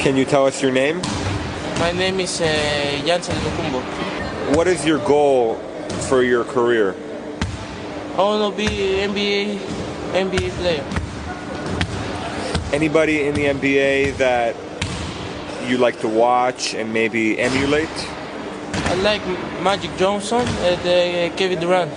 Can you tell us your name? My name is uh, Jansen Lukumbo. What is your goal for your career? I want to be NBA NBA player. Anybody in the NBA that you like to watch and maybe emulate? I like Magic Johnson and uh, Kevin Durant.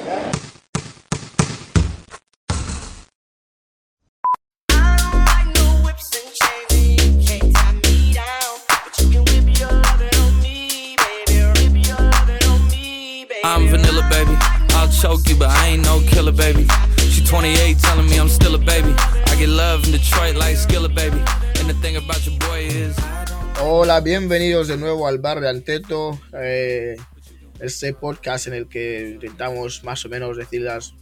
I'll choke you, but I ain't no killer, baby. She 28, telling me I'm still a baby. I get love in Detroit like Skilla, baby. And the thing about your boy is. Hola, bienvenidos de nuevo al bar de Anteto, eh, este podcast en el que intentamos más o menos decir las,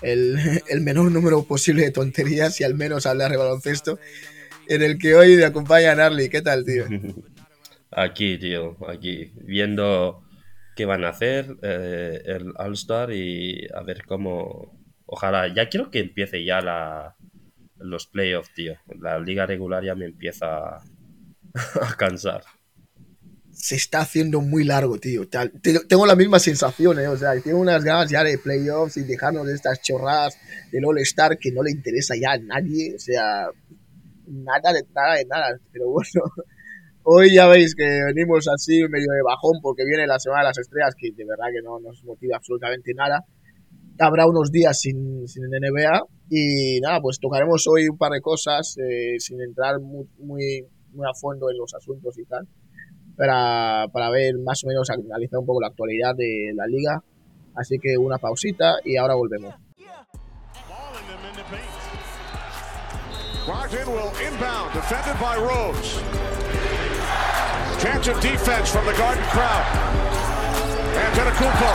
el, el menor número posible de tonterías y al menos hablar de baloncesto, en el que hoy me acompaña Narly. ¿Qué tal, tío? Aquí, tío, aquí, viendo qué van a hacer eh, el All-Star y a ver cómo... Ojalá, ya quiero que empiece ya la, los playoffs, tío. La liga regular ya me empieza a, cansar. Se está haciendo muy largo, tío. Te- te- Tengo la misma sensación, ¿eh? O sea, tengo unas ganas ya de playoffs y dejarnos de estas chorradas del All-Star que no le interesa ya a nadie. O sea, nada de nada de nada. Pero bueno, hoy ya veis que venimos así medio de bajón porque viene la Semana de las Estrellas que de verdad que no nos motiva absolutamente nada. Habrá unos días sin, sin NBA y nada, pues tocaremos hoy un par de cosas eh, sin entrar muy, muy, muy a fondo en los asuntos y tal para, para ver más o menos analizar un poco la actualidad de la liga. Así que una pausita y ahora volvemos. Martin will inbound, defended by Rose. Chance of defense from the Garden crowd. Antetokounmpo,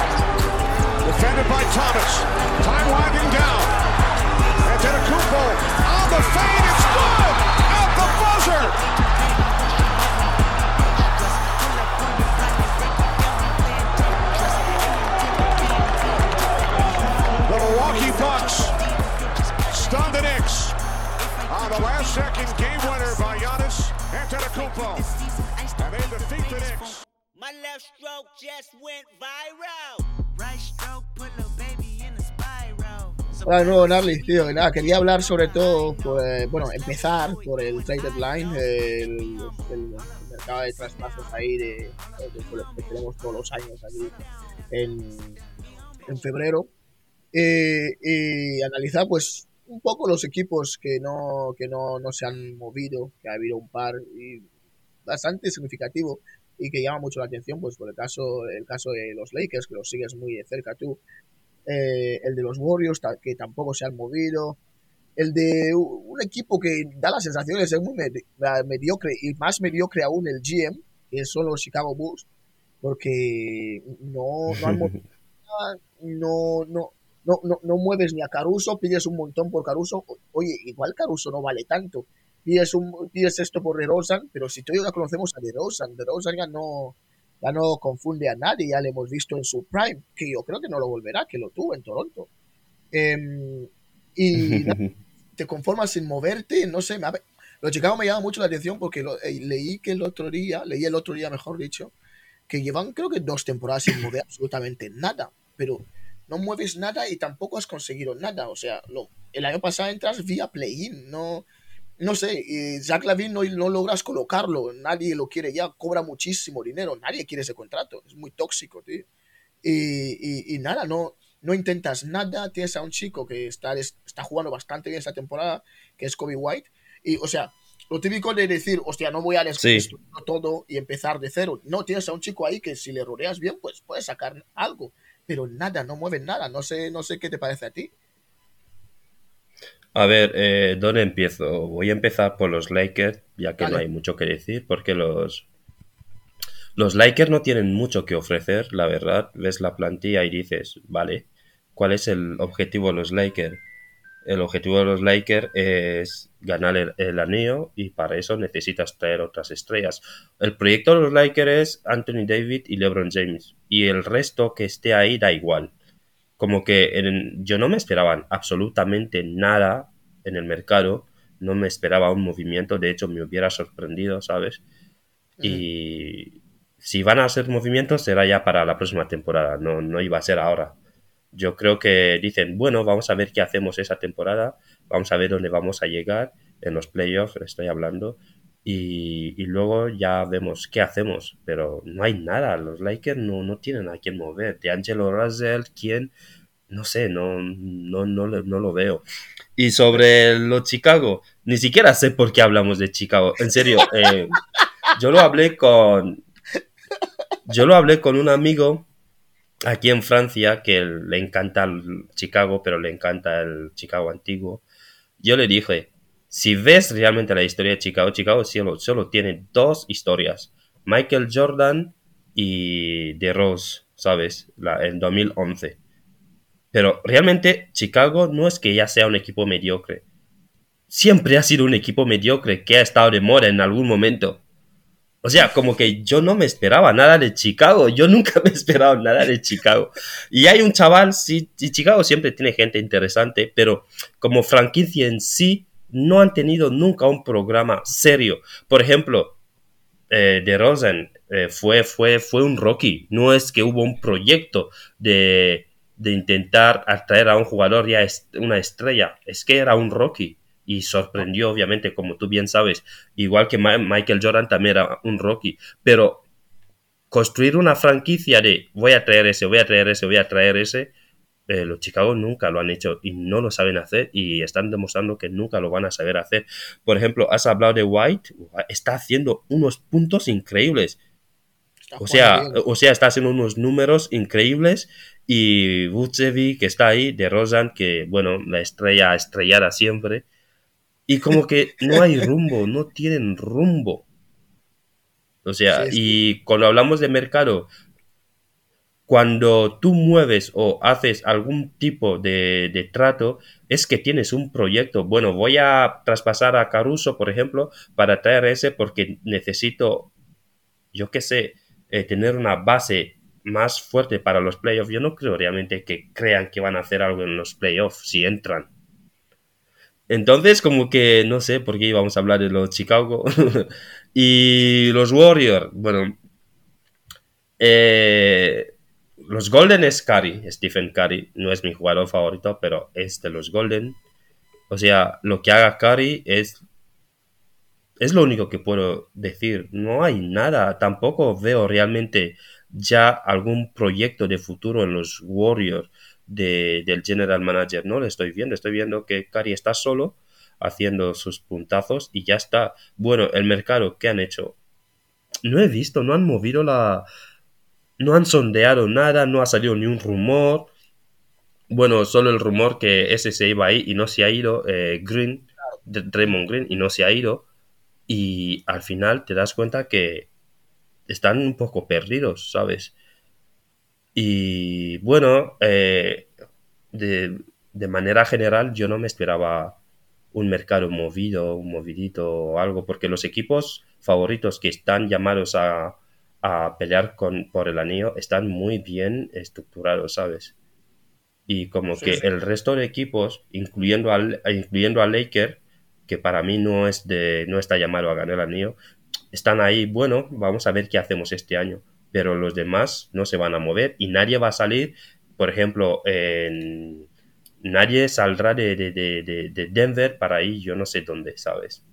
defended by Thomas. Time winding down. Antetokounmpo on the fade, it's good! At the buzzer! The Milwaukee Bucks stun the Knicks on the last second game winner by Giannis Antetokounmpo. Defeat the. My left stroke just went viral. Right stroke put little baby in a spiral. Hola de nuevo, Narly, tío. Nada, quería hablar sobre todo, pues, bueno, empezar por el trade deadline, el, el mercado de traspasos ahí de, de- que tenemos todos los años aquí en, en febrero. Eh, y analizar, pues, un poco los equipos que no, que no, no se han movido, que ha habido un par y bastante significativo y que llama mucho la atención, pues, por el caso, el caso de los Lakers, que los sigues muy de cerca tú. Eh, el de los Warriors, que tampoco se han movido, el de un equipo que da la sensación de ser muy medi- mediocre y más mediocre aún el GM, que son los Chicago Bulls, porque no, no, han movido no, no, no, no, no mueves ni a Caruso, pides un montón por Caruso, oye, igual Caruso no vale tanto, pides, un, pides esto por DeRozan, pero si y ya conocemos a DeRozan, DeRozan ya no, ya no confunde a nadie, ya lo hemos visto en su prime, que yo creo que no lo volverá, que lo tuvo en Toronto. Em, y te conformas sin moverte, no sé, me ha- lo Chicago me llama mucho la atención porque lo- eh, leí que el otro día, leí el otro día, mejor dicho, que llevan creo que dos temporadas sin mover absolutamente nada, pero no mueves nada y tampoco has conseguido nada, o sea, lo- el año pasado entras vía play-in, no, no sé, y Zach Lavin no, no logras colocarlo, nadie lo quiere ya, cobra muchísimo dinero, nadie quiere ese contrato, es muy tóxico, tío. Y, y- y nada, no, no intentas nada, tienes a un chico que está, está jugando bastante bien esta temporada, que es Kobe White, y o sea, lo típico de decir, hostia, no voy a Sí. destruir todo y empezar de cero. No, tienes a un chico ahí que si le rodeas bien, pues puedes sacar algo, pero nada, no mueven nada, no sé, no sé qué te parece a ti. A ver, eh, ¿dónde empiezo? Voy a empezar por los Lakers, ya que no hay mucho que decir, porque los, los Lakers no tienen mucho que ofrecer, la verdad. Ves la plantilla y dices, vale, ¿cuál es el objetivo de los Lakers? El objetivo de los Lakers es ganar el, el anillo y para eso necesitas traer otras estrellas. El proyecto de los Lakers es Anthony David y LeBron James y el resto que esté ahí da igual. Como que en- yo no me esperaban absolutamente nada en el mercado no me esperaba un movimiento, de hecho me hubiera sorprendido, ¿sabes? Y si van a hacer movimientos será ya para la próxima temporada, no, no iba a ser ahora. Yo creo que dicen, bueno, vamos a ver qué hacemos esa temporada, vamos a ver dónde vamos a llegar en los playoffs, estoy hablando, y, y luego ya vemos qué hacemos, pero no hay nada, los Lakers no, no tienen a quién mover, de Angelo Russell, ¿quién? No sé, no, no, no, no lo veo. Y sobre los Chicago, ni siquiera sé por qué hablamos de Chicago, en serio, eh, yo lo hablé con, yo lo hablé con un amigo aquí en Francia que le encanta el Chicago, pero le encanta el Chicago antiguo. Yo le dije, si ves realmente la historia de Chicago, Chicago solo, tiene dos historias, Michael Jordan y The Rose, ¿sabes? La, en 2011. Pero realmente Chicago no es que ya sea un equipo mediocre. Siempre ha sido un equipo mediocre que ha estado de moda en algún momento. O sea, como que yo no me esperaba nada de Chicago. Yo nunca me he esperado nada de Chicago. Y hay un chaval, sí, y Chicago siempre tiene gente interesante, pero como franquicia en sí, no han tenido nunca un programa serio. Por ejemplo, eh, de Rosen eh, fue, fue, fue un Rocky. No es que hubo un proyecto de, de intentar atraer a un jugador ya est- una estrella. Es que era un Rocky. Y sorprendió, obviamente, como tú bien sabes. Igual que Michael Jordan también era un Rocky. Pero construir una franquicia de voy a traer ese, voy a traer ese, voy a traer ese, eh, los Chicago nunca lo han hecho y no lo saben hacer y están demostrando que nunca lo van a saber hacer. Por ejemplo, has hablado de White, está haciendo unos puntos increíbles. Está O sea, bien. o sea, está haciendo unos números increíbles y Vucevic que está ahí, de Rosan, que bueno, la estrella estrellada siempre. Y como que no hay rumbo, no tienen rumbo. O sea, Sí, sí. y cuando hablamos de mercado, cuando tú mueves o haces algún tipo de, trato, es que tienes un proyecto. Bueno, voy a traspasar a Caruso, por ejemplo, para traer ese porque necesito, yo qué sé, eh, tener una base más fuerte para los playoffs. Yo no creo realmente que crean que van a hacer algo en los playoffs si entran. Entonces, como que no sé por qué íbamos a hablar de los Chicago y los Warriors. Bueno, eh, los Golden es Curry, Stephen Curry. No es mi jugador favorito, pero es de los Golden. O sea, lo que haga Curry es. Es lo único que puedo decir. No hay nada. Tampoco veo realmente ya algún proyecto de futuro en los Warriors de- del general manager. No lo estoy viendo. Estoy viendo que Curry está solo haciendo sus puntazos y ya está. Bueno, el mercado, ¿qué han hecho? No he visto, no han movido la. No han sondeado nada, no ha salido ni un rumor. Bueno, solo el rumor que ese se iba ahí y no se ha ido. eh, Green, Draymond Green, y no se ha ido. Y al final te das cuenta que están un poco perdidos, ¿sabes? Y bueno, eh, de, de manera general yo no me esperaba un mercado movido, un movidito o algo, porque los equipos favoritos que están llamados a, a pelear con, por el anillo están muy bien estructurados, ¿sabes? Y como Sí, que sí. el resto de equipos, incluyendo al, incluyendo al Laker, que para mí no es de, no está llamado a ganar el anillo, están ahí, bueno, vamos a ver qué hacemos este año. Pero los demás no se van a mover y nadie va a salir, por ejemplo, en- nadie saldrá de, de- de- de- de Denver para ir, yo no sé dónde, ¿sabes?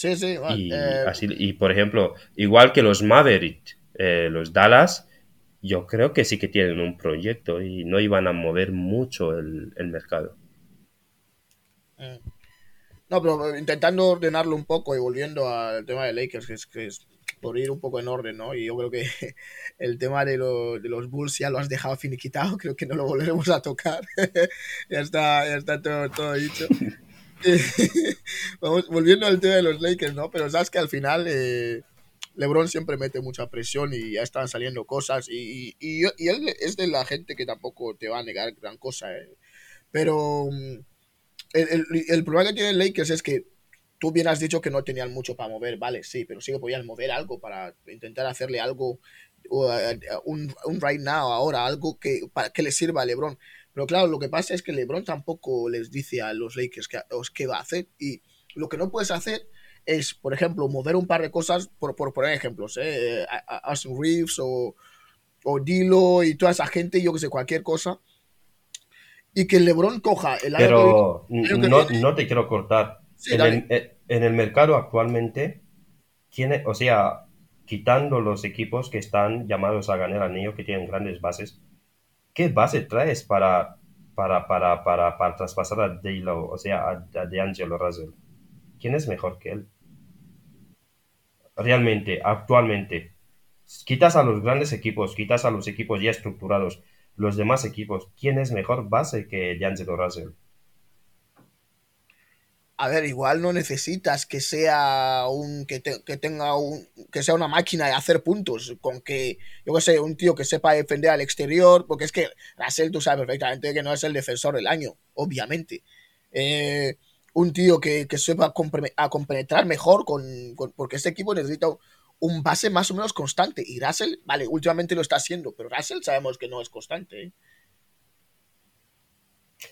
Sí, sí, bueno, Y, eh, así, y por ejemplo, igual que los Maverick, eh, los Dallas, yo creo que sí que tienen un proyecto y no iban a mover mucho el, el mercado. No, pero intentando ordenarlo un poco y volviendo al tema de Lakers, que es, que es por ir un poco en orden, ¿no? Y yo creo que el tema de, lo- de los Bulls ya lo has dejado finiquitado, creo que no lo volveremos a tocar. ya está, ya está todo, todo dicho. Vamos, volviendo al tema de los Lakers, ¿no? Pero sabes que al final eh, LeBron siempre mete mucha presión y ya están saliendo cosas y, y, él es de la gente que tampoco te va a negar gran cosa, ¿eh? Pero... mm, el, el, problema que tiene Lakers es que tú bien has dicho que no tenían mucho para mover, vale, sí, pero sí que podían mover algo para intentar hacerle algo, uh, un, un right now, ahora, algo que, para que le sirva a LeBron. Pero claro, lo que pasa es que LeBron tampoco les dice a los Lakers qué, qué va a hacer. Y lo que no puedes hacer es, por ejemplo, mover un par de cosas, por, por poner ejemplos, ¿eh? Austin Reeves o, o Dilo y toda esa gente, yo que sé, cualquier cosa. Y que LeBron coja el Pero que- el no, no te quiero cortar. Sí, en, el, eh, en el mercado actualmente, tiene, o sea, quitando los equipos que están llamados a ganar anillo, que tienen grandes bases, ¿qué base traes para, para, para, para, para traspasar a Dilo, o sea, a, a DeAngelo Russell? ¿Quién es mejor que él? Realmente, actualmente. Quitas a los grandes equipos, quitas a los equipos ya estructurados, los demás equipos, ¿quién es mejor base que DeAngelo Russell? A ver, igual no necesitas que sea un que, te- que tenga un que sea una máquina de hacer puntos, con que yo que sé, un tío que sepa defender al exterior, porque es que Russell tú sabes perfectamente que no es el defensor del año, obviamente. Eh, un tío que, que sepa a compenetrar mejor con, porque este equipo necesita un base más o menos constante y Russell, vale, últimamente lo está haciendo, pero Russell sabemos que no es constante. ¿eh?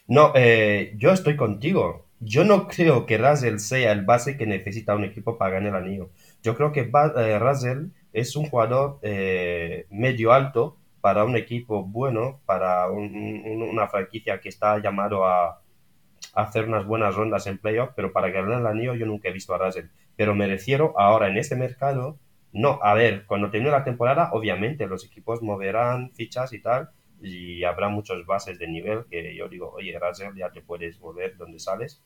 No, eh, yo estoy contigo. Yo no creo que Russell sea el base que necesita un equipo para ganar el anillo. Yo creo que eh, Russell es un jugador eh, medio alto para un equipo bueno, para un- un- una franquicia que está llamado a, a hacer unas buenas rondas en playoff, pero para ganar el anillo yo nunca he visto a Russell. Pero me refiero ahora en este mercado, no, a ver, cuando termine la temporada, obviamente los equipos moverán fichas y tal, y habrá muchos bases de nivel que yo digo, oye, Russell, ya te puedes volver donde sales.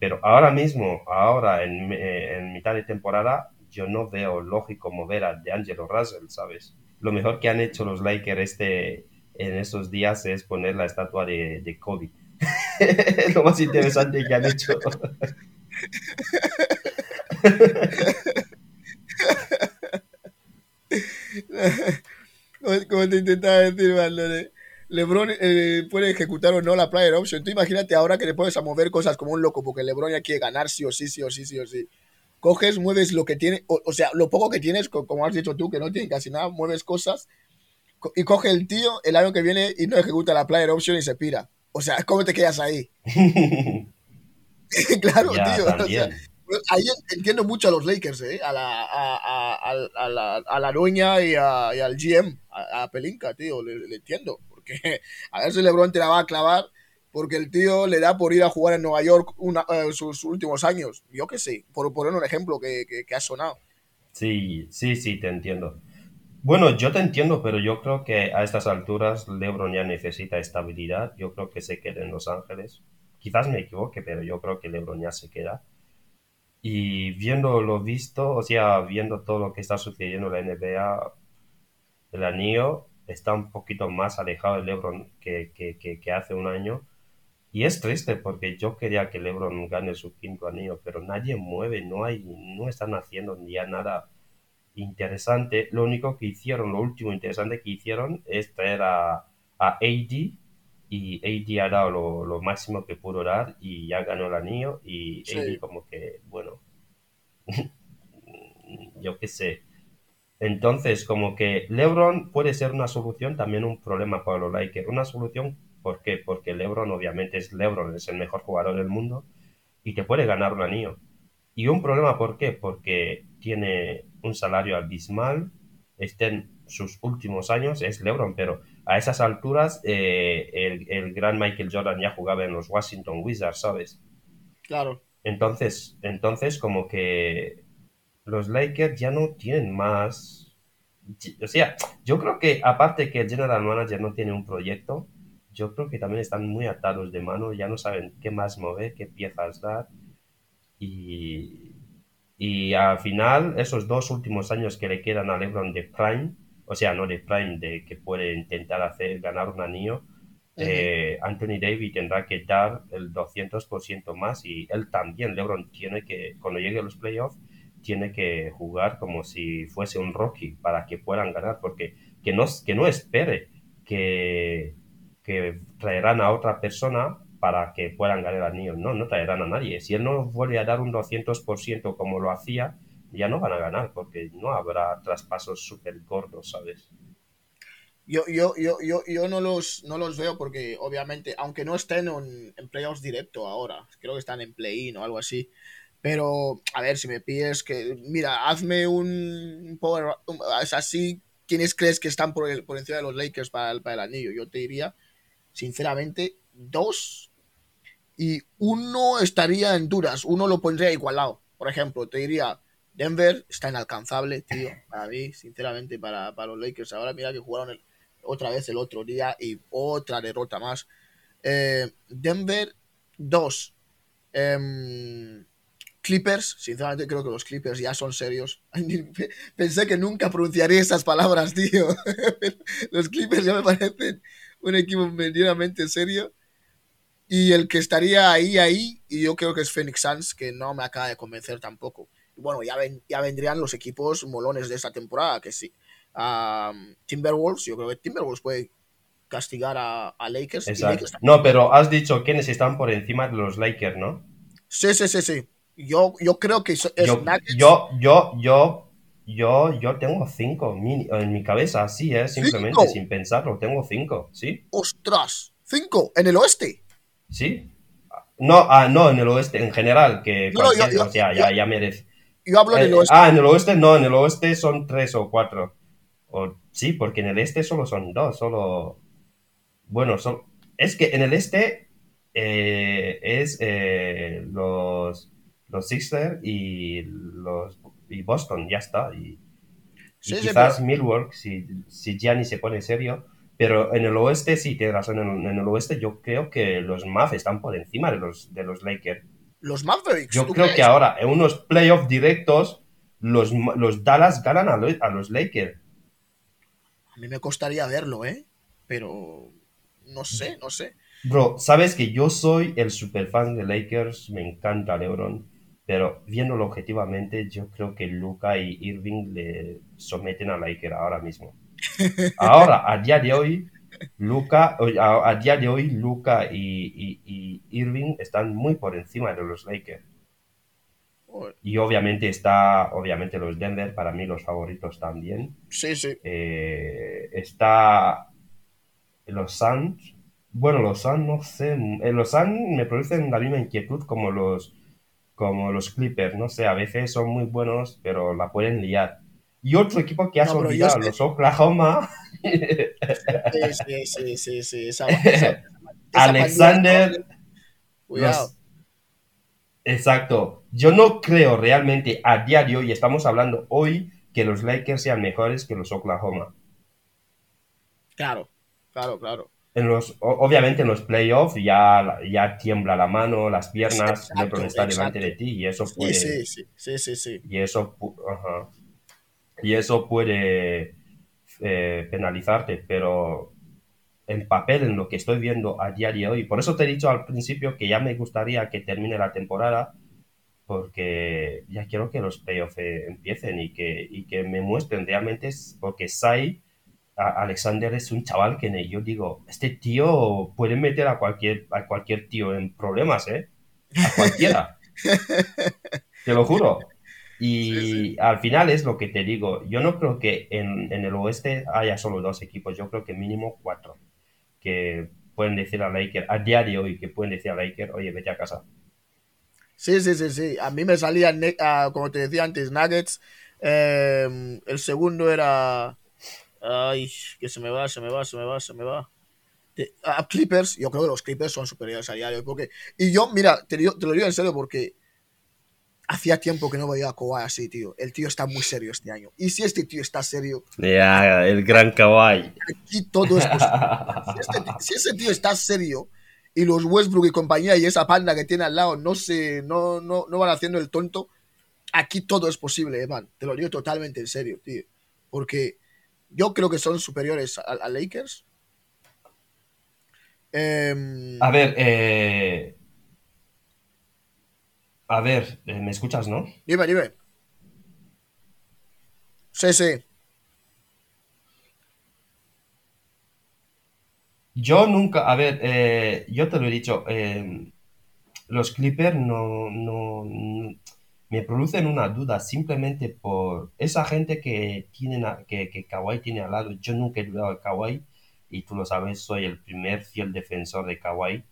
Pero ahora mismo, ahora en, eh, en mitad de temporada, yo no veo lógico mover a DeAngelo Russell, ¿sabes? Lo mejor que han hecho los Lakers este, en estos días es poner la estatua de, de Kobe. lo más interesante que han hecho. como te intentaba decir, Valdone. LeBron eh, puede ejecutar o no la player option. Tú imagínate ahora que le pones a mover cosas como un loco, porque LeBron ya quiere ganar sí o sí, sí o sí, sí o sí. Coges, mueves lo que tiene, o, o sea, lo poco que tienes, co- como has dicho tú, que no tiene casi nada, mueves cosas co- y coge el tío el año que viene y no ejecuta la player option y se pira. O sea, ¿cómo te quedas ahí? claro, Ya, tío. o sea, también. ahí entiendo mucho a los Lakers, ¿eh? A la, a, a, a, la, a la dueña y, al GM, a, a Pelinka, tío, le, le entiendo. Porque a ver si LeBron te la va a clavar, porque el tío le da por ir a jugar en Nueva York una- eh, sus últimos años. Yo qué sé, por poner un ejemplo que, que, que ha sonado. Sí, sí, sí, te entiendo. Bueno, yo te entiendo, pero yo creo que a estas alturas LeBron ya necesita estabilidad. Yo creo que se queda en Los Ángeles. Quizás me equivoque, pero yo creo que LeBron ya se queda. Y viendo lo visto, o sea, viendo todo lo que está sucediendo en la NBA, el anillo está un poquito más alejado de LeBron que, que, que, que hace un año. Y es triste porque yo quería que LeBron gane su quinto anillo, pero nadie mueve, no hay, no están haciendo ya nada interesante. Lo único que hicieron, lo último interesante que hicieron es traer a, a AD y AD ha dado lo, lo máximo que pudo dar y ya ganó el anillo y Sí. AD como que, bueno, yo qué sé. Entonces, como que LeBron puede ser una solución, también un problema para los Lakers. Una solución, ¿por qué? Porque LeBron obviamente es LeBron, es el mejor jugador del mundo y te puede ganar un anillo. Y un problema, ¿por qué? Porque tiene un salario abismal, está en sus últimos años, es LeBron, pero a esas alturas eh, el, el gran Michael Jordan ya jugaba en los Washington Wizards, ¿sabes? Claro. Entonces, entonces como que los Lakers ya no tienen más. O sea, yo creo que aparte que el general manager no tiene un proyecto, yo creo que también están muy atados de mano, ya no saben qué más mover, qué piezas dar. Y, y al final, esos dos últimos años que le quedan a LeBron de Prime, o sea, no de Prime, de que puede intentar hacer ganar un anillo, eh, Anthony Davis tendrá que dar el 200% más y él también, LeBron, tiene que, cuando llegue a los playoffs, tiene que jugar como si fuese un Rocky para que puedan ganar, porque que no, que no espere que, que traerán a otra persona para que puedan ganar el anillo. No, no traerán a nadie. Si él no vuelve a dar un 200% como lo hacía, ya no van a ganar, porque no habrá traspasos súper gordos, ¿sabes? Yo, yo, yo, yo, yo no los no los veo porque obviamente, aunque no estén en, en playoffs directo ahora, creo que están en play-in o algo así. Pero, a ver, si me pides que, mira, hazme un power, es así, ¿quiénes crees que están por, el- por encima de los Lakers para el, para el anillo? Yo te diría, sinceramente, dos y uno estaría en duras, uno lo pondría igualado. Por ejemplo, te diría, Denver está inalcanzable, tío, para mí, sinceramente, para, para los Lakers. Ahora mira que jugaron otra vez el otro día y otra derrota más. Eh, Denver, dos. Em, Clippers, sinceramente creo que los Clippers ya son serios. Pensé que nunca pronunciaría esas palabras, tío. los Clippers ya me parecen un equipo medianamente serio. Y el que estaría ahí, ahí, y yo creo que es Phoenix Suns, que no me acaba de convencer tampoco. Y bueno, ya, ven- ya vendrían los equipos molones de esta temporada, que sí. Am, Timberwolves, yo creo que Timberwolves puede castigar a, a Lakers. y. Lakers No, pero has dicho quiénes están por encima de los Lakers, ¿no? Sí, sí, sí, sí. Yo, yo creo que es Yo, Nuggets. yo, yo, yo, yo, yo tengo cinco mini- en mi cabeza, así, ¿eh? Simplemente, ¿Cinco? sin pensarlo, tengo cinco, ¿sí? ¡Ostras! Cinco en el oeste. ¿Sí? No, ah, no, en el oeste, en general, que No, yo- yo- o sea, ya, ya merece. Yo hablo Eh, del oeste. ah, en el oeste no, en el oeste son tres o cuatro. O, sí, porque en el este solo son dos, solo... Bueno, son... es que en el este eh, es eh, los, los Sixers y los y Boston, ya está. Y, y Sí, sí, quizás pero- Milwaukee, si, si Gianni se pone serio. Pero en el oeste, sí, tienes razón, en el, en el oeste yo creo que los Mavs están por encima de los, de los Lakers. Los Mavericks. Yo ¿tú creo crees? que ahora, en unos playoffs directos, los, los Dallas ganan a, lo- a los Lakers. A mí me costaría verlo, ¿eh? Pero. No sé, no sé. Bro, sabes que yo soy el super fan de Lakers, me encanta LeBron, pero viéndolo objetivamente, yo creo que Luca y Irving le someten a Lakers ahora mismo. Ahora, a día de hoy, Luca, a, a día de hoy, Luca y, y- y Irving están muy por encima de los Lakers. Y obviamente está, obviamente los Denver, para mí los favoritos también. Sí, sí. Eh, está los Suns. Bueno, los Suns no sé. eh, Los Suns me producen la misma inquietud como los, como los Clippers. No sé, a veces son muy buenos, pero la pueden liar. Y otro equipo que has No, olvidado, los Oklahoma. Sí, sí, sí, sí. Esa, esa- Alexander. Cuidado. los- Exacto. Yo no creo realmente a día de hoy, estamos hablando hoy, que los Lakers sean mejores que los Oklahoma. Claro, claro, claro. En los, obviamente en los playoffs ya, ya tiembla la mano, las piernas, Exacto, LeBron está delante de ti y eso puede, sí, sí, sí, sí, sí. y eso, ajá. y eso puede eh, penalizarte, pero en papel, en lo que estoy viendo a día de hoy, por eso te he dicho al principio que ya me gustaría que termine la temporada, porque ya quiero que los playoffs eh, empiecen y que, y que me muestren realmente, porque Sai, Alexander es un chaval que yo digo, este tío puede meter a cualquier, a cualquier tío en problemas, ¿eh? A cualquiera. Te lo juro. Y al final es lo que te digo. Yo no creo que en, en el oeste haya solo dos equipos. Yo creo que mínimo cuatro que pueden decir a Laker, a día de hoy, que pueden decir a Laker, oye, vete a casa. Sí, sí, sí, sí. A mí me salían, ah, como te decía antes, Nuggets. Eh, el segundo era. Ay, que se me va, se me va, se me va, se me va. De- ah, Clippers, yo creo que los Clippers son superiores a diario. Porque, y yo, mira, te, te lo digo en serio porque hacía tiempo que no veía a Kawhi así, tío. El tío está muy serio este año. Y si este tío está serio, Ya, el gran Kawhi. aquí todo es posible. Si, este si ese tío está serio y los Westbrook y compañía y esa panda que tiene al lado no se no, no, no van haciendo el tonto, aquí todo es posible, Evan. Te lo digo totalmente en serio, tío. Porque yo creo que son superiores a, a Lakers. Em, A ver, eh... A ver, eh, ¿me escuchas, no? dime, dime. Sí, sí. Yo nunca, a ver, eh, yo te lo he dicho, eh, los Clippers no, no, no- me producen una duda simplemente por esa gente que, tienen a- que, que tiene al lado. Yo nunca he dudado de Kawhi y tú lo sabes, soy el primer fiel defensor de Kawhi,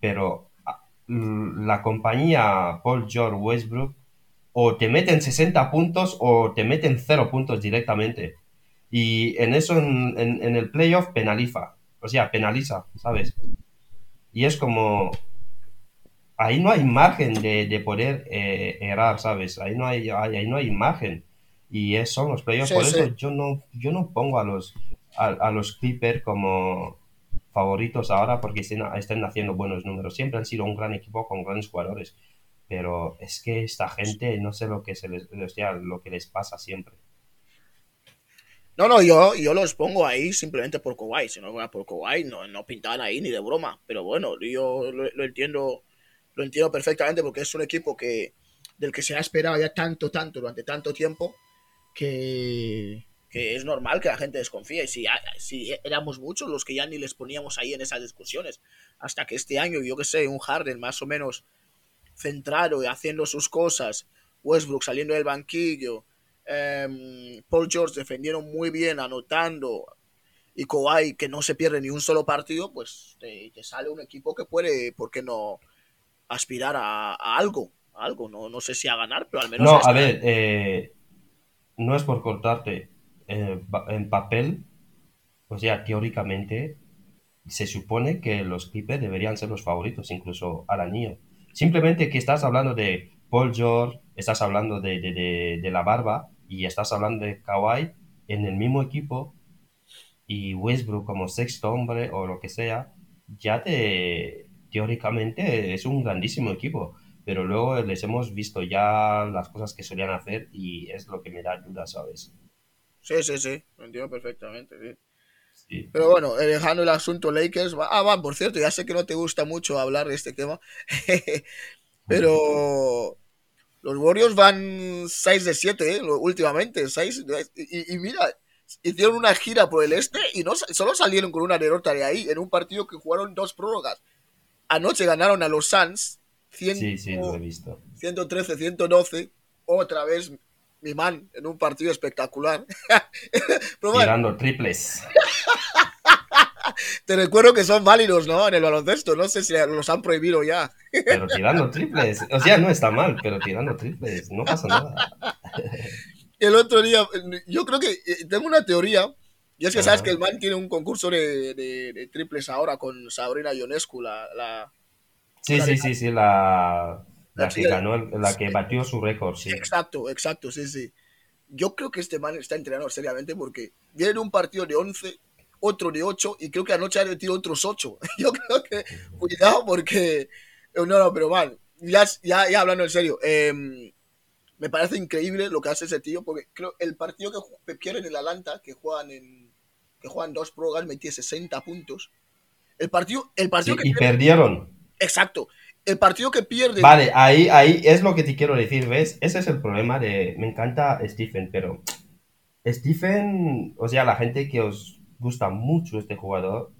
pero ah, l- la compañía Paul George Westbrook o te meten 60 puntos o te meten 0 puntos directamente. Y en eso, en, en- en el playoff, penaliza. O sea, penaliza, ¿sabes? Y es como, ahí no hay margen de, de poder eh, errar, ¿sabes? Ahí no hay, ahí, no hay margen. Y es, son los playoffs. Sí, Por sí. eso yo no, yo no pongo a los, a, a los Clippers como favoritos ahora porque estén, estén haciendo buenos números. Siempre han sido un gran equipo con grandes jugadores. Pero es que esta gente no sé lo que se les, lo que les pasa siempre. No, no, yo, yo los pongo ahí simplemente por Kawhi. Si no fuera por Kawhi, no, no pintaban ahí ni de broma. Pero bueno, yo lo, lo entiendo lo entiendo perfectamente porque es un equipo que del que se ha esperado ya tanto, tanto, durante tanto tiempo, que, que es normal que la gente desconfíe. Y si, si éramos muchos los que ya ni les poníamos ahí en esas discusiones, hasta que este año, yo que sé, un Harden más o menos centrado y haciendo sus cosas, Westbrook saliendo del banquillo, eh, Paul George defendieron muy bien, anotando, y Kawhi que no se pierde ni un solo partido, pues te, te sale un equipo que puede, ¿por qué no aspirar a, a algo? A algo, no, no sé si a ganar, pero al menos... No, a ver, eh, no es por cortarte. eh, en papel, o sea, teóricamente, se supone que los Clippers deberían ser los favoritos, incluso al anillo. Simplemente que estás hablando de Paul George, estás hablando de, de, de, de la barba y estás hablando de Kawhi en el mismo equipo y Westbrook como sexto hombre o lo que sea, ya te teóricamente es un grandísimo equipo. Pero luego les hemos visto ya las cosas que solían hacer y es lo que me da dudas, ¿sabes? Sí, sí, sí, lo entiendo perfectamente, sí. Sí. Pero bueno, eh, dejando el asunto Lakers, ah, va, por cierto, ya sé que no te gusta mucho hablar de este tema, pero los Warriors van 6 de 7, ¿eh? Últimamente, 6, y, y mira, hicieron una gira por el este y no solo salieron con una derrota de ahí, en un partido que jugaron dos prórrogas. Anoche ganaron a los Suns, 100, Sí, sí, lo he visto. 113, 112, otra vez mi man en un partido espectacular. Tirando triples. te recuerdo que son válidos, ¿no? En el baloncesto, no sé si los han prohibido ya. Pero tirando triples. O sea, no está mal, pero tirando triples. No pasa nada. El otro día, yo creo que eh, tengo una teoría, y es que sabes que el man tiene un concurso de, de- de triples ahora con Sabrina Ionescu, la, la- Sí, sí, sí, sí, la, la La que ganó, el- la que batió su récord, sí. Exacto, exacto, sí, sí. Yo creo que este man está entrenando seriamente porque viene un partido de 11, otro de 8 y creo que anoche ha metido otros 8. Yo creo que, cuidado porque... No, no, pero man, ya, ya, ya hablando en serio, em, me parece increíble lo que hace ese tío porque creo el partido que pierden en el Atlanta, que juegan en que juegan dos prórrogas, metí 60 puntos. El partido, el Sí, partido que y pierde- perdieron. exacto, el partido que pierde Vale, ahí, ahí es lo que te quiero decir, ¿ves? Ese es el problema de... Me encanta Stephen, pero... Stephen, o sea, la gente que os gusta mucho este jugador,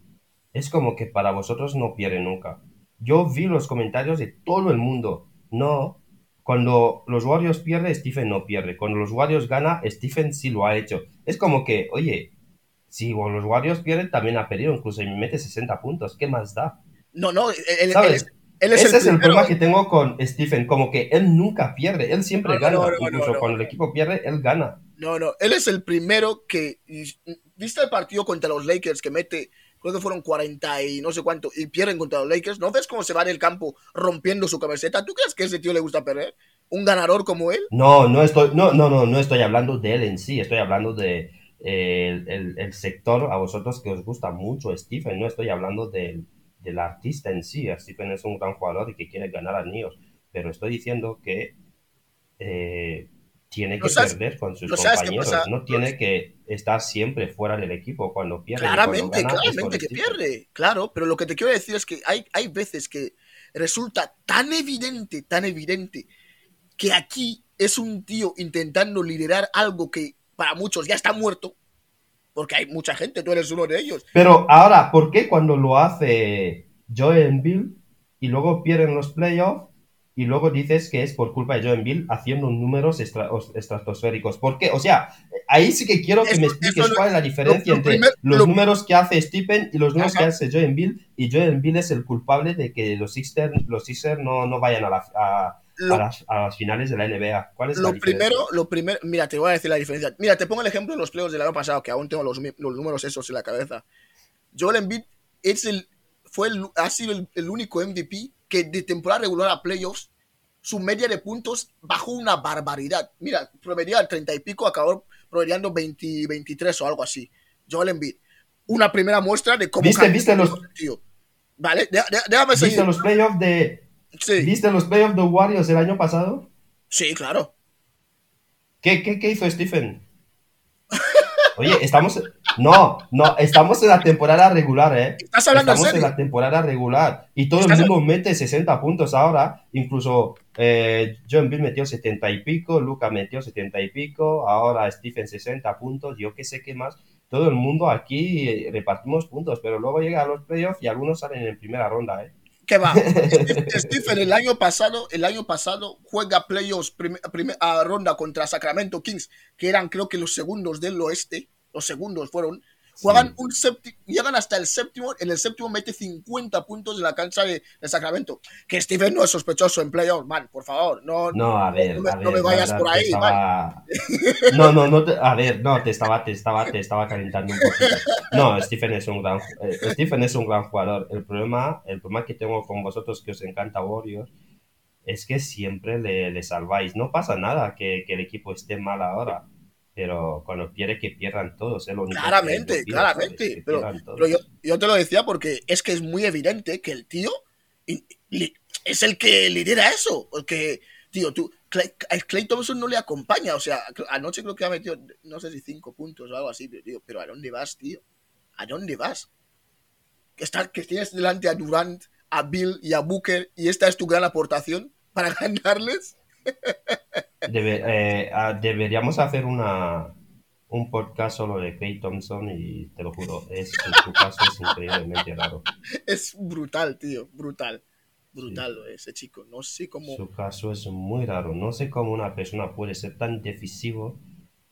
es como que para vosotros no pierde nunca. Yo vi los comentarios de todo el mundo. No, cuando los Warriors pierde, Stephen no pierde. Cuando los Warriors gana, Stephen sí lo ha hecho. Es como que, oye, si los Warriors pierden, también ha perdido, incluso y me mete 60 puntos. ¿Qué más da? No, no, él, ¿Sabes? él él es Ese el es el problema que tengo con Stephen, como que él nunca pierde, él siempre No, gana, no, no, incluso cuando el equipo pierde, él gana. No, no, él es el primero que. ¿Viste el partido contra los Lakers que mete, creo que fueron 40 y no sé cuánto, y pierden contra los Lakers? ¿No ves cómo se va en el campo rompiendo su camiseta? ¿Tú crees que a ese tío le gusta perder? ¿Un ganador como él? No, no estoy, no, no, no, no estoy hablando de él en sí, estoy hablando de el, el- el sector a vosotros que os gusta mucho Stephen, no estoy hablando del, del artista en sí, Stephen es un gran jugador y que quiere ganar anillos, pero estoy diciendo que eh, tiene que sabes- perder con sus compañeros, no tiene que estar siempre fuera del equipo cuando pierde. Claramente, cuando claramente que Stephen. pierde, claro, pero lo que te quiero decir es que hay, hay veces que resulta tan evidente, tan evidente, que aquí es un tío intentando liderar algo que para muchos ya está muerto, porque hay mucha gente, tú eres uno de ellos. Pero ahora, ¿por qué cuando lo hace Embiid y luego pierden los playoffs, y luego dices que es por culpa de Joe Embiid haciendo números estra- os- estratosféricos. ¿Por qué? O sea, ahí sí que quiero que Eso- me expliques lo- cuál es la diferencia lo entre primer- los lo- números que hace Stephen y los números que Ajá. hace Joe Embiid. Y Joe Embiid es el culpable de que los Sixers, los no, no vayan a, la- a- Lo- a las, a las finales de la NBA. ¿Cuál es la Lo diferencia? primero, lo primero, mira, te voy a decir la diferencia. Mira, te pongo el ejemplo de los playoffs del año pasado, que aún tengo los, los números esos en la cabeza. Joel Embiid es el, fue el- ha sido el, el único MVP que de temporada regular a playoffs, su media de puntos bajó una barbaridad. Mira, promedia al 30 y pico, acabó promediando 20, 23 o algo así. Joel Embiid. Una primera muestra de cómo... ¿Viste- viste los- tío. Vale, dé- dé- déjame seguir. ¿Viste los playoffs de, Sí, ¿Viste los playoffs de Warriors el año pasado? sí, claro. ¿Qué, qué, qué hizo Stephen? Oye, estamos. No, no, estamos en la temporada regular, ¿eh? ¿Estás hablando en estamos serio? la temporada regular. Y todo el ¿Estás- mundo mete 60 puntos ahora. Incluso eh, John Bill metió 70 y pico, Luca metió 70 y pico, ahora Stephen 60 puntos, yo qué sé qué más. Todo el mundo aquí eh, repartimos puntos, pero luego llega a los playoffs y algunos salen en primera ronda, ¿eh? ¿Qué va? Steve- Stephen el año pasado, el año pasado juega playoffs a ronda contra Sacramento Kings, que eran creo que los segundos del oeste, los segundos fueron. Juegan un séptimo, llegan hasta el séptimo, en el séptimo mete 50 puntos en la cancha de, de Sacramento. Que Stephen no es sospechoso en playoffs, man, por favor, no, No, a ver, no me, a ver, no me vayas por ahí, man. No, no, no, te- a ver, no, te estaba, te estaba, te estaba calentando un poquito. No, Stephen es un gran, eh, Stephen es un gran jugador. El problema, el problema que tengo con vosotros que os encanta Warriors es que siempre le, le salváis. No pasa nada que, que el equipo esté mal ahora, pero cuando pierde que pierdan todos, es lo único que Claramente, pido, claramente. Que Pero, pero yo, yo te lo decía porque es que es muy evidente que el tío es el que lidera eso. Porque, tío, tú, Clay, Clay Thompson no le acompaña. O sea, anoche creo que ha metido, no sé si cinco puntos o algo así. Pero, tío, pero ¿a dónde vas, tío? ¿A dónde vas? Que, está, que tienes delante a Durant, a Bill y a Booker y esta es tu gran aportación para ganarles. Debe- eh, ah, deberíamos hacer una, un podcast solo de Clay Thompson y te lo juro, es, en su caso es increíblemente raro. Es brutal, tío, brutal. Brutal ese chico. No sé cómo. Su caso es muy raro. No sé cómo una persona puede ser tan decisivo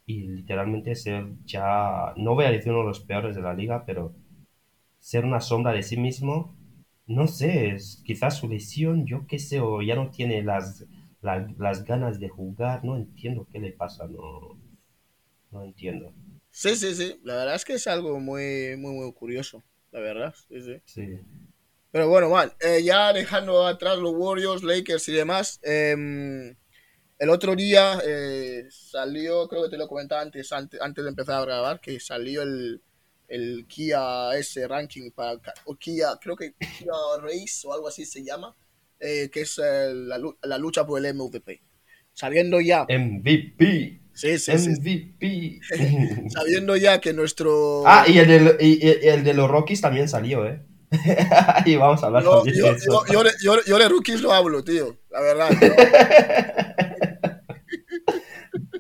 y literalmente ser ya, no voy a decir uno de los peores de la liga, pero ser una sombra de sí mismo. No sé, es quizás su lesión, yo qué sé, o ya no tiene las, la- las ganas de jugar. No entiendo qué le pasa, no, no entiendo. Sí, sí, sí. La verdad es que es algo muy, muy, muy curioso. La verdad, sí, sí. Sí. Pero bueno, man, eh, ya dejando atrás los Warriors, Lakers y demás. em, el otro día eh, salió, creo que te lo comentaba antes, antes, antes de empezar a grabar, que salió el, el Kia S ranking para o Kia, creo que Kia Race o algo así se llama, eh, que es eh, la, lu- la lucha por el MVP. Sabiendo ya, MVP. sí, sí, sí, MVP. sabiendo ya que nuestro ah, y el, de, y- y el de los Rockies también salió, ¿eh? y vamos a hablar Yo, también yo, de eso. yo, yo, yo- yo de rookies no hablo, tío. La verdad. ¿no?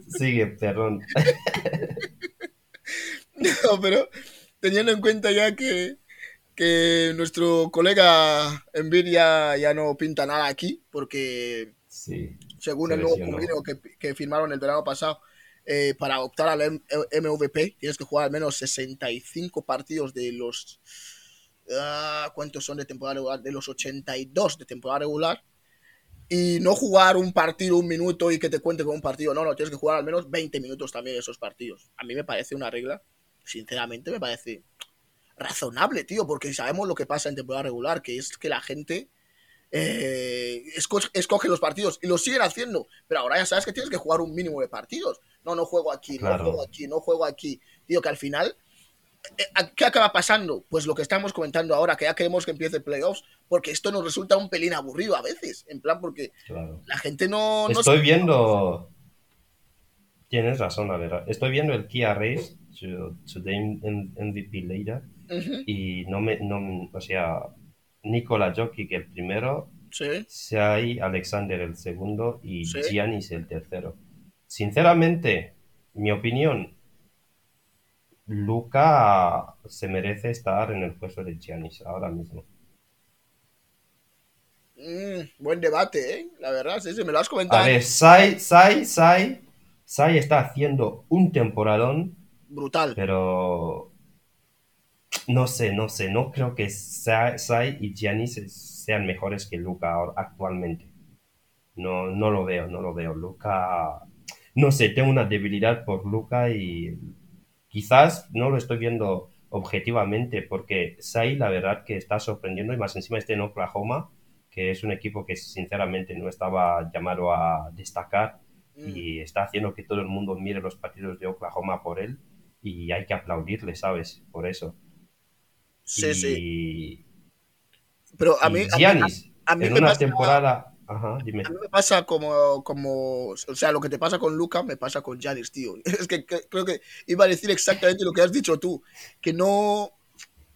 Sigue, perdón. No, pero teniendo en cuenta ya que, que nuestro colega Nvidia ya no pinta nada aquí, porque Sí. según Se el nuevo convenio que, que firmaron el verano pasado, eh, para optar al M- MVP tienes que jugar al menos 65 partidos de los... ah, ¿Cuántos son de temporada regular? De los 82 de temporada regular. Y no jugar un partido, un minuto y que te cuente con un partido. No, no, tienes que jugar al menos 20 minutos también de esos partidos. A mí me parece una regla, sinceramente, me parece razonable, tío, porque sabemos lo que pasa en temporada regular, que es que la gente eh, esco- escoge los partidos y lo siguen haciendo, pero ahora ya sabes que tienes que jugar un mínimo de partidos. No, no juego aquí, Claro. no juego aquí, no juego aquí. Tío, que al final, eh, ¿qué acaba pasando? Pues lo que estamos comentando ahora, que ya queremos que empiece playoffs, porque esto nos resulta un pelín aburrido a veces, en plan, porque Claro. la gente no... no Estoy viendo. Tienes razón, la verdad. Estoy viendo el Kia Race, su, su de M- MVP later, Y no me. No, o sea, Nikola Jokic el primero, Sí, Shai Alexander el segundo y Sí. Giannis el tercero. Sinceramente, mi opinión, Luca se merece estar en el puesto de Giannis ahora mismo. Mm, buen debate, ¿eh? La verdad, sí, sí, me lo has comentado. A ver, Sai, Sai, Sai, Sai está haciendo un temporadón, Brutal. pero no sé, no sé, no creo que Sai, y Giannis sean mejores que Luca actualmente. No, no lo veo, no lo veo. Luca, no sé, tengo una debilidad por Luca y quizás no lo estoy viendo objetivamente porque Sai la verdad que está sorprendiendo y más encima este en Oklahoma, que es un equipo que sinceramente no estaba llamado a destacar y está haciendo que todo el mundo mire los partidos de Oklahoma por él y hay que aplaudirle, ¿sabes? Por eso. Sí, y, sí. Pero a mí, a mí- Giannis, a mí en me una pasa- temporada... Ajá, dime. A mí me pasa como, como, o sea, lo que te pasa con Luca me pasa con Janis, tío. Es que cre- creo que iba a decir exactamente lo que has dicho tú, que no,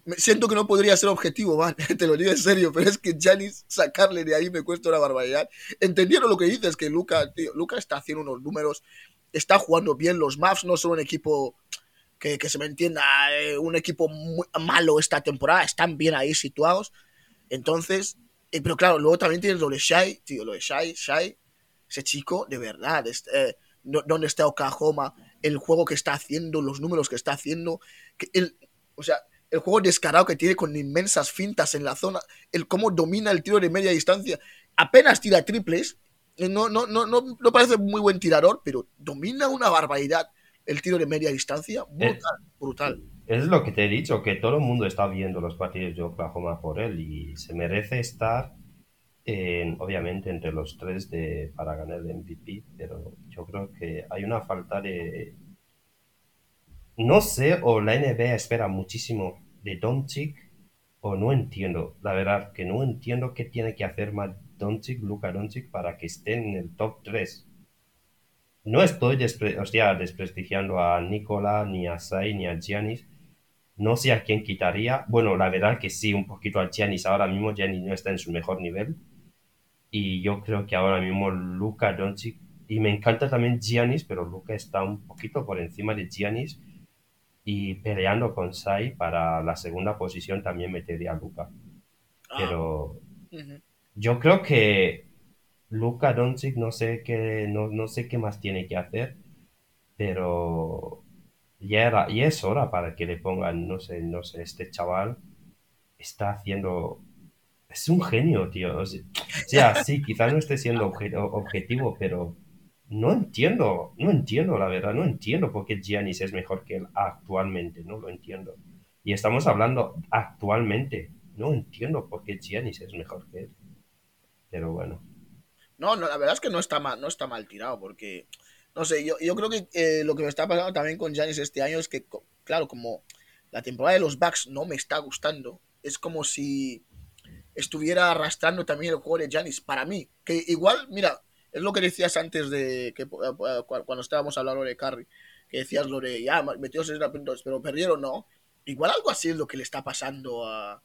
me siento que no podría ser objetivo, man, te lo digo en serio, pero es que Janis sacarle de ahí me cuesta una barbaridad. Entendiendo lo que dices, que Luca, tío, Luca está haciendo unos números, está jugando bien, los Mavs no son un equipo que, que se me entienda, eh, un equipo muy malo esta temporada, están bien ahí situados. Entonces, eh, pero claro, luego también tienes lo de Shai, tío, lo de Shai, Shai, ese chico, de verdad, es- eh, no- dónde está Oklahoma, el juego que está haciendo, los números que está haciendo, que el, o sea, el juego descarado que tiene con inmensas fintas en la zona, el cómo domina el tiro de media distancia, apenas tira triples, eh, no, no, no, no, no parece muy buen tirador, pero domina una barbaridad el tiro de media distancia, brutal, brutal. Es lo que te he dicho, que todo el mundo está viendo los partidos de Oklahoma por él y se merece estar, en- obviamente, entre los tres de, para ganar el MVP, pero yo creo que hay una falta de... No sé, o la NBA espera muchísimo de Doncic, o no entiendo, la verdad, que no entiendo qué tiene que hacer más Doncic, Luka Doncic, para que esté en el top 3. No estoy despre- o sea, desprestigiando a Nikola, ni a Sai, ni a Giannis. No sé a quién quitaría. Bueno, la verdad que sí, un poquito a Giannis. Ahora mismo Giannis no está en su mejor nivel. Y yo creo que ahora mismo Luka Doncic. Y me encanta también Giannis, pero Luka está un poquito por encima de Giannis. Y peleando con Sai para la segunda posición también metería a Luka. Ah, Pero yo creo que Luka Doncic no sé qué, no, no sé qué más tiene que hacer, pero ya era, ya es hora para que le pongan, no sé, no sé, este chaval está haciendo, es un genio, tío. O sea, sí, quizás no esté siendo obje- objetivo, pero no entiendo, no entiendo, la verdad, no entiendo por qué Giannis es mejor que él actualmente, no lo entiendo. Y estamos hablando actualmente, no entiendo por qué Giannis es mejor que él. Pero bueno. No, no, la verdad es que no está mal, no está mal tirado, porque, no sé, yo, yo creo que eh, lo que me está pasando también con Giannis este año es que, claro, como la temporada de los Bucks no me está gustando, es como si estuviera arrastrando también el juego de Giannis, para mí, que igual, mira, es lo que decías antes de, que eh, cu- cuando estábamos hablando de Curry, que decías lo de, ya, metió 60 puntos, pero perdieron, no, igual algo así es lo que le está pasando a,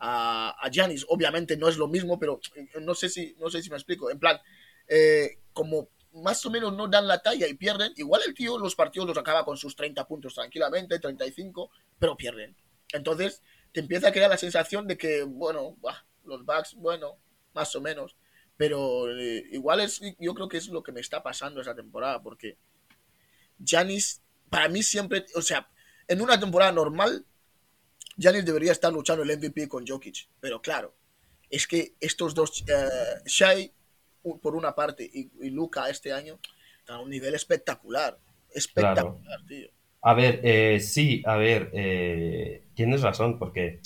a, a Giannis. Obviamente no es lo mismo, pero eh, no sé si, no sé si me explico. En plan, eh, como más o menos no dan la talla y pierden, igual el tío los partidos los acaba con sus 30 puntos tranquilamente, 35, pero pierden. Entonces te empieza a crear la sensación de que, bueno, bah, los Bucks, bueno, más o menos. Pero eh, igual es, yo creo que es lo que me está pasando esa temporada, porque Giannis, para mí siempre, o sea, en una temporada normal, Giannis debería estar luchando el MVP con Jokic, pero claro, es que estos dos, eh, Shai por una parte y, y Luca este año, están a un nivel espectacular, espectacular, tío. A ver, eh, sí, a ver, eh, tienes razón, porque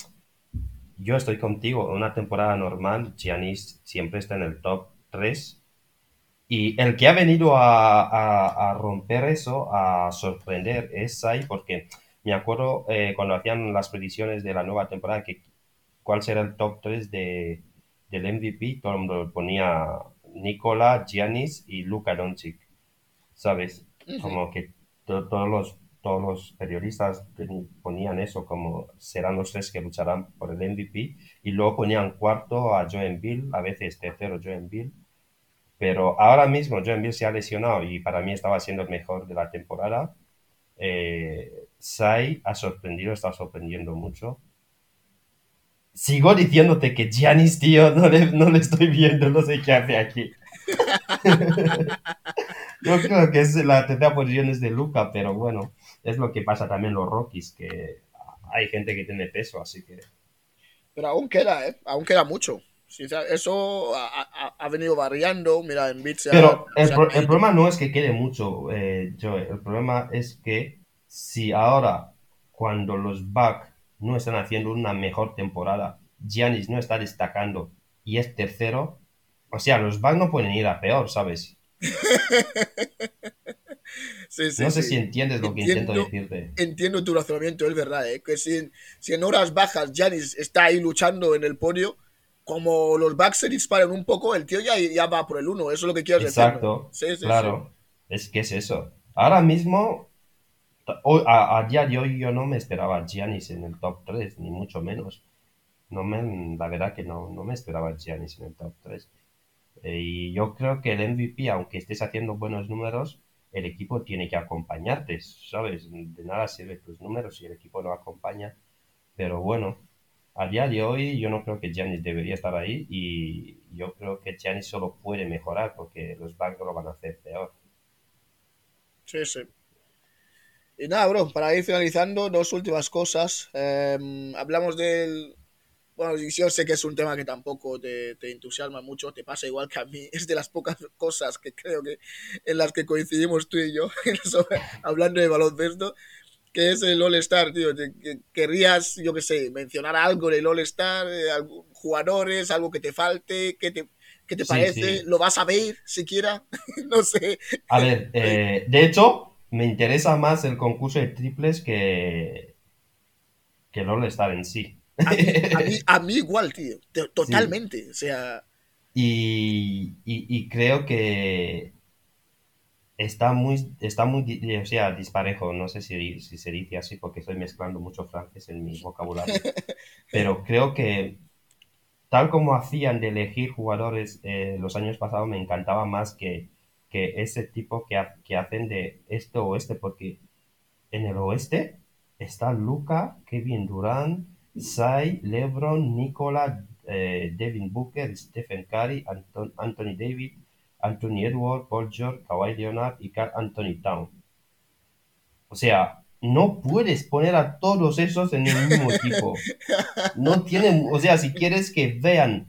yo estoy contigo. En una temporada normal, Giannis siempre está en el top 3. Y el que ha venido a, a- a romper eso, a sorprender, es Sai, porque me acuerdo eh, cuando hacían las predicciones de la nueva temporada, que cuál será el top 3 de, del MVP, todo el mundo ponía Nikola, Giannis y Luka Doncic, ¿sabes? Como que to- todos los, todos los periodistas ponían eso como serán los tres que lucharán por el MVP y luego ponían cuarto a Joe Embiid, a veces tercero Joe Embiid, pero ahora mismo Joe Embiid se ha lesionado y para mí estaba siendo el mejor de la temporada. Eh, Sai ha sorprendido, está sorprendiendo mucho. sigo diciéndote que Giannis, tío, no le, no le estoy viendo, no sé qué hace aquí. Yo creo que es la tercera posición es de Luca, pero bueno, es lo que pasa también en los Rockies, que hay gente que tiene peso, así que... Pero aún queda, ¿eh? Aún queda mucho. Eso ha, ha- ha venido variando. Mira, en Beats. Pero el, pro- el problema no es que quede mucho, eh, Joe, el problema es que si ahora, cuando los Bucks no están haciendo una mejor temporada, Giannis no está destacando y es tercero, o sea, los Bucks no pueden ir a peor, ¿sabes? Sí, sí, no sé sí. si entiendes lo que intento decirte. Entiendo tu razonamiento, es verdad, ¿eh? que si, si en horas bajas Janis está ahí luchando en el podio, como los backs se disparan un poco, el tío ya, ya va por el uno, eso es lo que quieres decir. Exacto, Sí, sí, claro, es que es eso. Ahora mismo, a, a día de hoy yo no me esperaba a Giannis en el top 3, ni mucho menos. No me, la verdad que no, no me esperaba a Giannis en el top 3. Eh, y yo creo que el MVP, aunque estés haciendo buenos números, el equipo tiene que acompañarte, ¿sabes? De nada sirven tus números si el equipo no acompaña. Pero bueno, a día de hoy yo no creo que Giannis debería estar ahí y yo creo que Giannis solo puede mejorar porque los Bucks lo van a hacer peor. Sí, sí. Y nada, bro, para ir finalizando, dos últimas cosas. Eh, hablamos del... Bueno, yo sé que es un tema que tampoco te, te entusiasma mucho, te pasa igual que a mí. Es de las pocas cosas que creo que en las que coincidimos tú y yo, sobre- hablando de baloncesto, que es el All-Star, tío. Que- querrías, yo qué sé, mencionar algo del All-Star, eh, jugadores, algo que te falte, ¿qué te, qué te Sí, parece? sí. ¿Lo vas a ver siquiera? no sé. A ver, eh, de hecho, me interesa más el concurso de triples que, que el All-Star en sí. A mí, a mí, a mí igual, tío. Te- Totalmente. O sea, Y, y- y creo que está muy, está muy, o sea, disparejo. No sé si, si se dice así porque estoy mezclando mucho francés en mi vocabulario. Pero creo que tal como hacían de elegir jugadores eh, los años pasados, me encantaba más que, que ese tipo que, ha- que hacen de este oeste, porque en el oeste está Luca, Kevin Durant, Sai, LeBron, Nicola, eh, Devin Booker, Stephen Curry, Anton- Anthony Davis, Anthony Edwards, Paul George, Kawhi Leonard y Carl Anthony Town. O sea, no puedes poner a todos esos en el mismo equipo. No tienen, o sea, si quieres que vean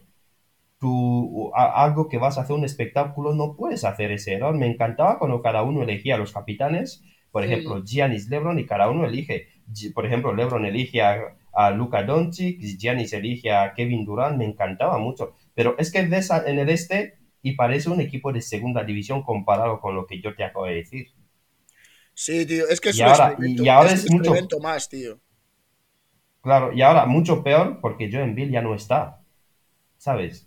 tu, a- algo que vas a hacer un espectáculo, no puedes hacer ese error. Me encantaba cuando cada uno elegía a los capitanes, por ejemplo, Giannis, LeBron, y cada uno elige. Por ejemplo, LeBron elige a, a Luka Doncic, Giannis elige a Kevin Durant, me encantaba mucho. Pero es que ves a- en el este y parece un equipo de segunda división comparado con lo que yo te acabo de decir. sí, tío. Es que es Y un ahora- experimento. y ahora es es un mucho- más, tío. Claro, y ahora mucho peor porque Joe Embiid ya no está. ¿Sabes?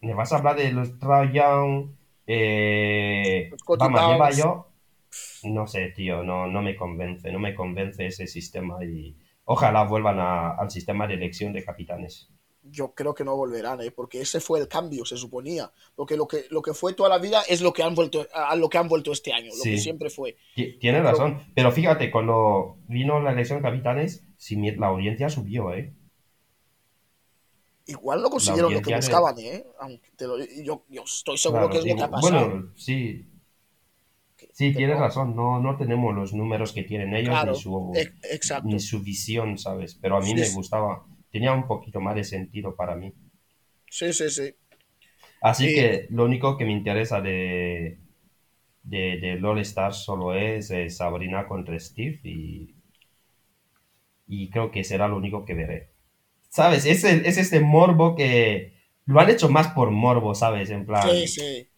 Me vas a hablar de los Young, eh. Adebayo. No sé, tío, no, no me convence, no me convence ese sistema y ojalá vuelvan a- al sistema de elección de capitanes. Yo creo que no volverán, ¿eh? porque ese fue el cambio, se suponía. Porque lo que, lo que fue toda la vida es lo que han vuelto, a lo que han vuelto este año, lo Sí. que siempre fue. Ti- Tienes Pero- razón, pero fíjate, cuando vino la elección de capitanes, la audiencia subió, ¿eh? Igual no consiguieron lo que de- buscaban, ¿eh? Aunque te lo- yo, yo estoy seguro Claro, que es lo que ha pasado. Bueno, sí, sí, tienes no. razón, no, no tenemos los números que tienen ellos Claro, ni su, e- exacto. ni su visión, ¿sabes? Pero a mí Sí, me gustaba, tenía un poquito más de sentido para mí. Sí, sí, sí. Así Sí. que lo único que me interesa de, de, de All Star solo es eh, Sabrina contra Steve y, y creo que será lo único que veré. ¿Sabes? Es, el- es este morbo que lo han hecho más por morbo, ¿sabes? En plan, Sí, sí.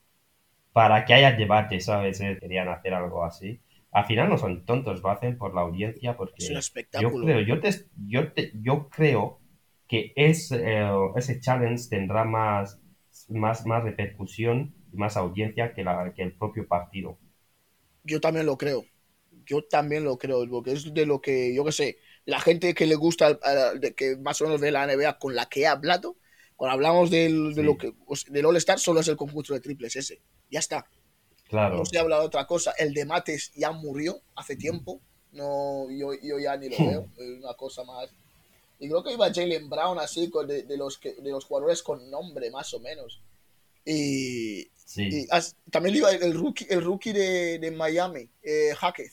para que haya debate, ¿sabes? Eh, Querían hacer algo así. Al final no son tontos, lo hacen por la audiencia porque Es un yo espectáculo. creo, yo, te- yo, te- yo creo que ese, eh, ese challenge tendrá más, más, más repercusión y más audiencia que, la, que el propio partido. Yo también lo creo. Yo también lo creo, porque es de lo que, yo qué sé, la gente que le gusta, de que más o menos ve la NBA con la que he hablado, cuando hablamos del, de Sí. lo que, del All-Star, solo es el concurso de triples ese. Ya está. Claro, No se habla de otra cosa. El de Mates ya murió hace tiempo. No, yo, yo ya ni lo Hmm. veo. Es una cosa más. Y creo que iba Jalen Brown así, de, de los que, de los jugadores con nombre, más o menos. Y, Sí. y as- también iba el, el rookie, el rookie de, de Miami, eh, Hackett.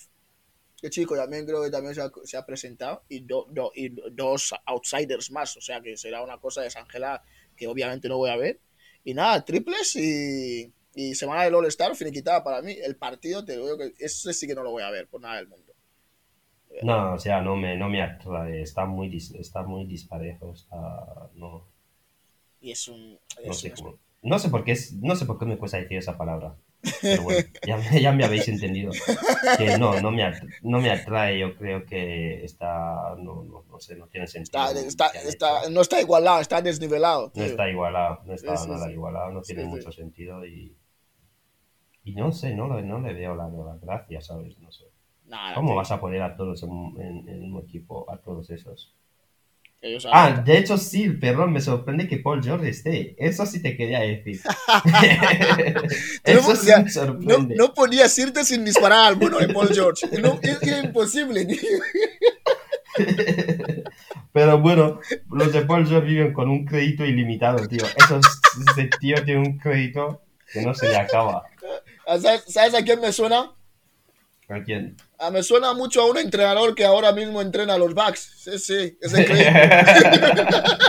Que chico, también creo que también se ha, se ha presentado. Y, do- do- y dos outsiders más. O sea que será una cosa desangelada que obviamente no voy a ver. Y nada, triples y, y semana del All-Star finiquitada para mí. El partido, te digo que ese sí que no lo voy a ver por nada del mundo. No, o sea, no me, no me atrae. Está muy, dis- está muy disparejo. Está, no, Y es un. no sé un- cómo. No sé por qué, es- no sé por qué me cuesta decir esa palabra. Pero bueno, ya, me- ya me habéis entendido. Que no, no me, at- no me atrae. Yo creo que está, no, no, no sé, no tiene sentido. está, está, está- no está igualado, está desnivelado. No está igualado, no está Sí, nada sí. igualado, no tiene Sí, mucho sentido y, y no sé, no, le- no le veo la, la gracia, ¿sabes? No sé. Nada, ¿Cómo tío. vas a poner a todos en, en, en un equipo, a todos esos? Ellos Ah, de hecho sí, perdón, me sorprende que Paul George esté. Eso sí te quería decir. Eso No, sí me no, sorprende. no podías irte sin disparar al bueno de Paul George. No, es- era imposible. Pero bueno, los de Paul George viven con un crédito ilimitado, tío. Eso, ese tío tiene un crédito que no se le acaba. ¿Sabes, sabes a quién me suena? ¿A quién? Ah, me suena mucho a un entrenador que ahora mismo entrena a los Bucks. Sí, sí, ese crédito.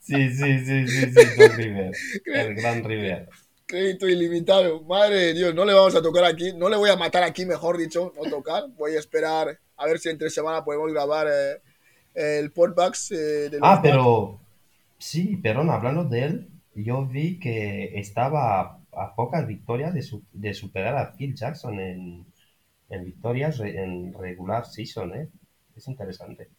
Sí, sí, sí, sí, sí, River. El gran River. crédito ilimitado. Madre de Dios, no le vamos a tocar aquí. No le voy a matar aquí, mejor dicho, no tocar. Voy a esperar a ver si entre semana podemos grabar eh, el podbox eh, de Ah, pero sí, perdón, hablando de él, yo vi que estaba a, pocas victorias de, su- de superar a Phil Jackson en, en victorias re- en regular season, ¿eh? Es interesante.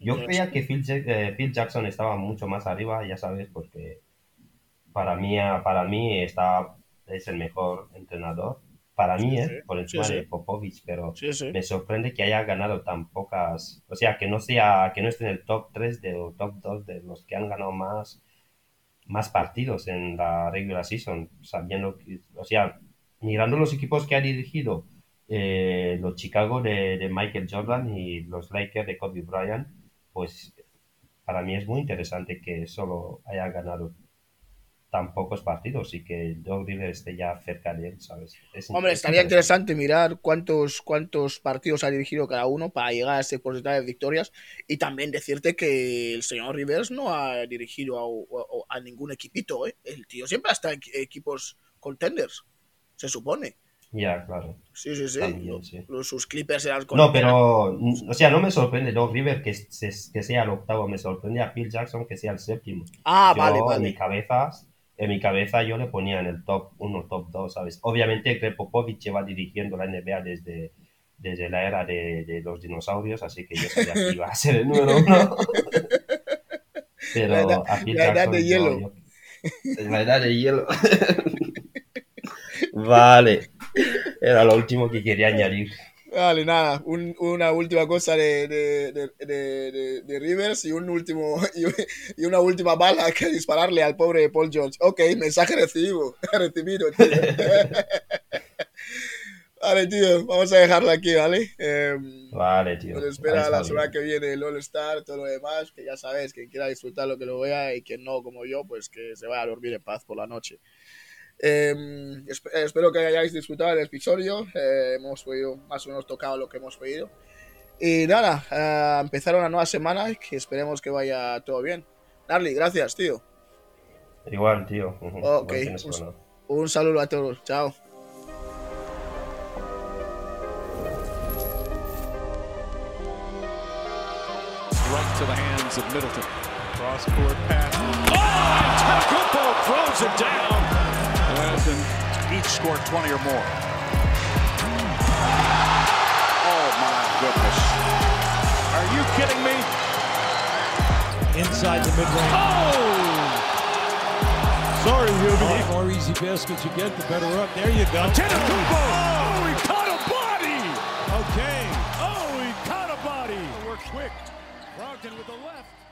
Yo creía que Phil, eh, Phil Jackson estaba mucho más arriba, ya sabes, porque para mí, para mí está, es el mejor entrenador. Para mí, Sí, ¿eh? sí. Por encima Sí, de Popovich, pero me sorprende que haya ganado tan pocas, o sea, que no sea, que no esté en el top 3 de, o top 2 de los que han ganado más, más partidos en la regular season, sabiendo que, o sea, mirando los equipos que ha dirigido, eh, los Chicago de, de Michael Jordan y los Lakers de Kobe Bryant, pues para mí es muy interesante que solo haya ganado tan pocos partidos y que Doug Rivers esté ya cerca de él, ¿sabes? Es- Hombre, es estaría interesante mirar cuántos, cuántos partidos ha dirigido cada uno para llegar a ese porcentaje de victorias y también decirte que el señor Rivers no ha dirigido a, a- a ningún equipito, ¿eh? El tío siempre está en equi- equipos contenders, se supone. Ya, claro. Sí, sí, sí. También, sí. los- sus Clippers eran con- No, pero, o sea, no me sorprende Doug River que, se- que sea el octavo, me sorprende a Phil Jackson que sea el séptimo. Ah, Yo, vale, En mi vale. cabeza, en mi cabeza yo le ponía en el top 1, top 2, ¿sabes? Obviamente Greg Popovich lleva dirigiendo la NBA desde, desde la era de, de los dinosaurios, así que yo sabía que iba a ser el número uno. Pero La edad- a Phil la edad de yo- hielo. yo- la edad de hielo. vale. Era lo último que quería añadir. Vale, nada, un- una última cosa de, de, de, de- Rivers y un último y, un- y una última bala que dispararle al pobre Paul George. Ok, mensaje recibido, recibido, tío. vale, tío, vamos a dejarlo aquí, ¿vale? Em, Vale, tío. nos espera la semana que viene el All Star, todo lo demás, que ya sabes, quien quiera disfrutar lo que lo vea y quien no, como yo, pues que se vaya a dormir en paz por la noche. Em, eh, espero que hayáis disfrutado del episodio. eh, hemos podido más o menos tocado lo que hemos podido. Y nada, a empezar una nueva semana y que esperemos que vaya todo bien. Narly, gracias, tío. Igual, tío. Ok, un-. Un saludo a todos. Chao. Right to the hands of Middleton. Cross court pass. Oh! Antetokounmpo throws it down. In each scored 20 or more. Oh my goodness. Are you kidding me? inside the mid-range. Oh! Sorry, Ruby. The more easy baskets you get, the better up. There you go. Antetokounmpo! Oh, he caught a body! Okay. Oh, he caught a body! We're quick. Brogdon with the left.